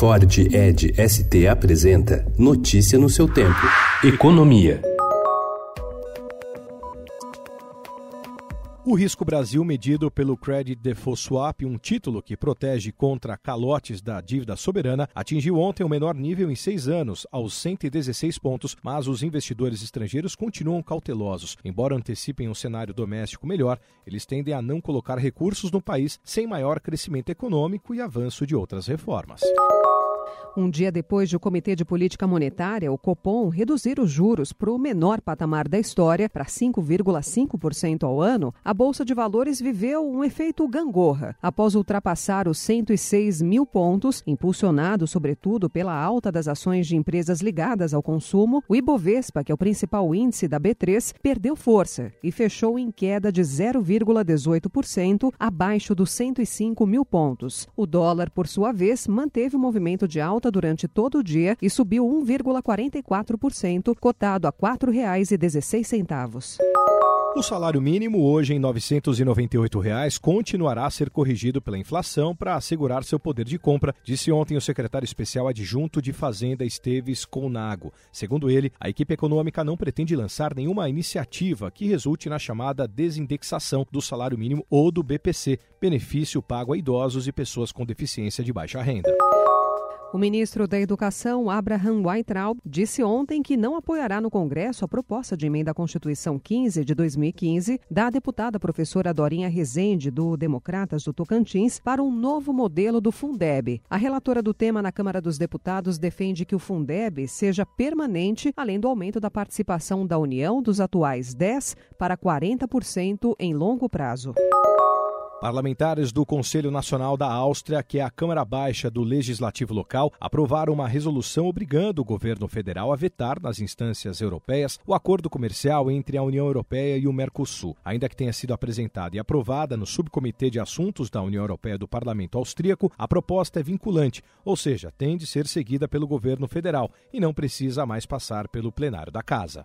Ford Ed ST apresenta Notícia no seu tempo. Economia. O risco Brasil, medido pelo Credit Default Swap, um título que protege contra calotes da dívida soberana, atingiu ontem o menor nível em seis anos, aos 116 pontos, mas os investidores estrangeiros continuam cautelosos. Embora antecipem um cenário doméstico melhor, eles tendem a não colocar recursos no país sem maior crescimento econômico e avanço de outras reformas. Um dia depois de o Comitê de Política Monetária, o Copom, reduzir os juros para o menor patamar da história, para 5,5% ao ano, a Bolsa de Valores viveu um efeito gangorra. Após ultrapassar os 106 mil pontos, impulsionado sobretudo pela alta das ações de empresas ligadas ao consumo, o Ibovespa, que é o principal índice da B3, perdeu força e fechou em queda de 0,18%, abaixo dos 105 mil pontos. O dólar, por sua vez, manteve o movimento de alta alta durante todo o dia e subiu 1,44%, cotado a R$ 4,16. O salário mínimo, hoje em 998 reais, continuará a ser corrigido pela inflação para assegurar seu poder de compra, disse ontem o secretário especial adjunto de Fazenda Esteves Conago. Segundo ele, a equipe econômica não pretende lançar nenhuma iniciativa que resulte na chamada desindexação do salário mínimo ou do BPC, benefício pago a idosos e pessoas com deficiência de baixa renda. O ministro da Educação, Abraham Weintraub, disse ontem que não apoiará no Congresso a proposta de emenda à Constituição 15 de 2015 da deputada professora Dorinha Rezende, do Democratas do Tocantins, para um novo modelo do Fundeb. A relatora do tema na Câmara dos Deputados defende que o Fundeb seja permanente, além do aumento da participação da União dos atuais 10% para 40% em longo prazo. Parlamentares do Conselho Nacional da Áustria, que é a Câmara Baixa do Legislativo Local, aprovaram uma resolução obrigando o governo federal a vetar nas instâncias europeias o acordo comercial entre a União Europeia e o Mercosul. Ainda que tenha sido apresentada e aprovada no Subcomitê de Assuntos da União Europeia do Parlamento Austríaco, a proposta é vinculante, ou seja, tem de ser seguida pelo governo federal e não precisa mais passar pelo plenário da Casa.